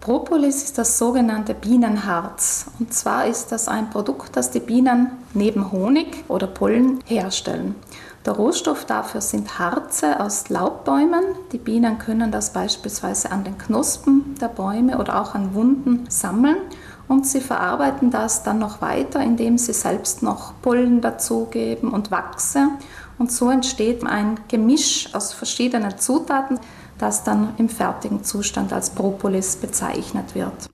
Propolis ist das sogenannte Bienenharz. Und zwar ist das ein Produkt, das die Bienen neben Honig oder Pollen herstellen. Der Rohstoff dafür sind Harze aus Laubbäumen. Die Bienen können das beispielsweise an den Knospen der Bäume oder auch an Wunden sammeln und sie verarbeiten das dann noch weiter, indem sie selbst noch Pollen dazugeben und Wachse. Und so entsteht ein Gemisch aus verschiedenen Zutaten, das dann im fertigen Zustand als Propolis bezeichnet wird.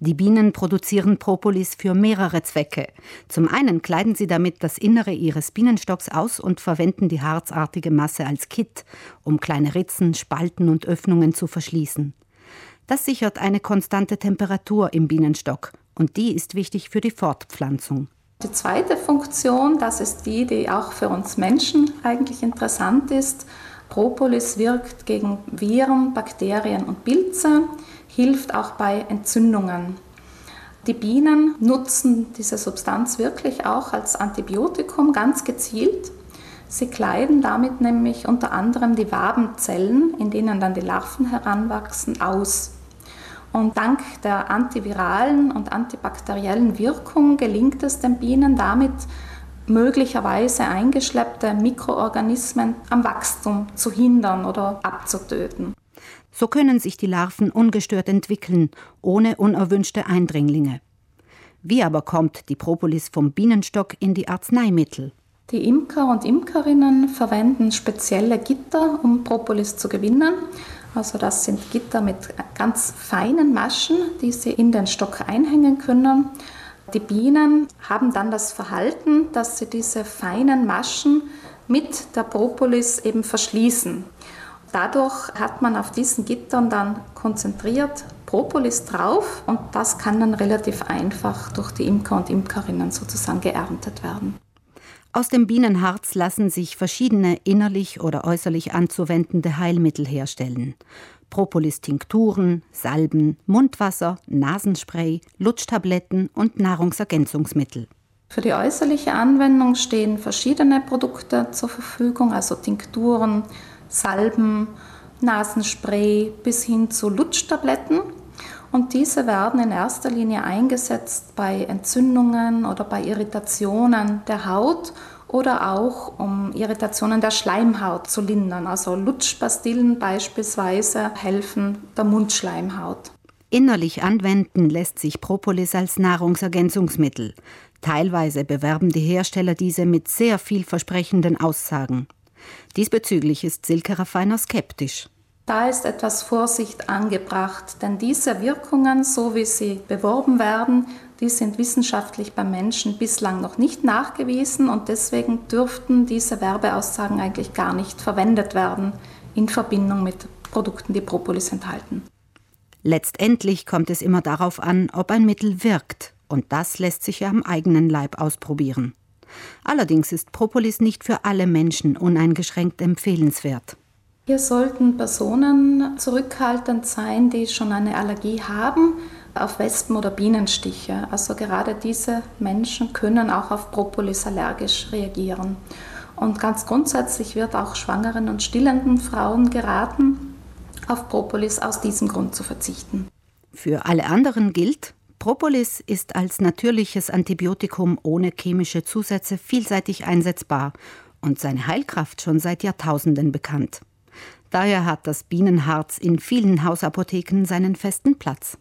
Die Bienen produzieren Propolis für mehrere Zwecke. Zum einen kleiden sie damit das Innere ihres Bienenstocks aus und verwenden die harzartige Masse als Kit, um kleine Ritzen, Spalten und Öffnungen zu verschließen. Das sichert eine konstante Temperatur im Bienenstock und die ist wichtig für die Fortpflanzung. Die zweite Funktion, das ist die, die auch für uns Menschen eigentlich interessant ist. Propolis wirkt gegen Viren, Bakterien und Pilze, hilft auch bei Entzündungen. Die Bienen nutzen diese Substanz wirklich auch als Antibiotikum ganz gezielt. Sie kleiden damit nämlich unter anderem die Wabenzellen, in denen dann die Larven heranwachsen, aus. Und dank der antiviralen und antibakteriellen Wirkung gelingt es den Bienen damit, möglicherweise eingeschleppte Mikroorganismen am Wachstum zu hindern oder abzutöten. So können sich die Larven ungestört entwickeln, ohne unerwünschte Eindringlinge. Wie aber kommt die Propolis vom Bienenstock in die Arzneimittel? Die Imker und Imkerinnen verwenden spezielle Gitter, um Propolis zu gewinnen. Also das sind Gitter mit ganz feinen Maschen, die Sie in den Stock einhängen können. Die Bienen haben dann das Verhalten, dass sie diese feinen Maschen mit der Propolis eben verschließen. Dadurch hat man auf diesen Gittern dann konzentriert Propolis drauf und das kann dann relativ einfach durch die Imker und Imkerinnen sozusagen geerntet werden. Aus dem Bienenharz lassen sich verschiedene innerlich oder äußerlich anzuwendende Heilmittel herstellen. Propolis-Tinkturen, Salben, Mundwasser, Nasenspray, Lutschtabletten und Nahrungsergänzungsmittel. Für die äußerliche Anwendung stehen verschiedene Produkte zur Verfügung, also Tinkturen, Salben, Nasenspray bis hin zu Lutschtabletten. Und diese werden in erster Linie eingesetzt bei Entzündungen oder bei Irritationen der Haut oder auch um Irritationen der Schleimhaut zu lindern. Also Lutschpastillen beispielsweise helfen der Mundschleimhaut. Innerlich anwenden lässt sich Propolis als Nahrungsergänzungsmittel. Teilweise bewerben die Hersteller diese mit sehr vielversprechenden Aussagen. Diesbezüglich ist Silke Raffiner skeptisch. Da ist etwas Vorsicht angebracht, denn diese Wirkungen, so wie sie beworben werden, die sind wissenschaftlich beim Menschen bislang noch nicht nachgewiesen und deswegen dürften diese Werbeaussagen eigentlich gar nicht verwendet werden in Verbindung mit Produkten, die Propolis enthalten. Letztendlich kommt es immer darauf an, ob ein Mittel wirkt, und das lässt sich ja am eigenen Leib ausprobieren. Allerdings ist Propolis nicht für alle Menschen uneingeschränkt empfehlenswert. Hier sollten Personen zurückhaltend sein, die schon eine Allergie haben auf Wespen- oder Bienenstiche. Also gerade diese Menschen können auch auf Propolis allergisch reagieren. Und ganz grundsätzlich wird auch schwangeren und stillenden Frauen geraten, auf Propolis aus diesem Grund zu verzichten. Für alle anderen gilt, Propolis ist als natürliches Antibiotikum ohne chemische Zusätze vielseitig einsetzbar und seine Heilkraft schon seit Jahrtausenden bekannt. Daher hat das Bienenharz in vielen Hausapotheken seinen festen Platz.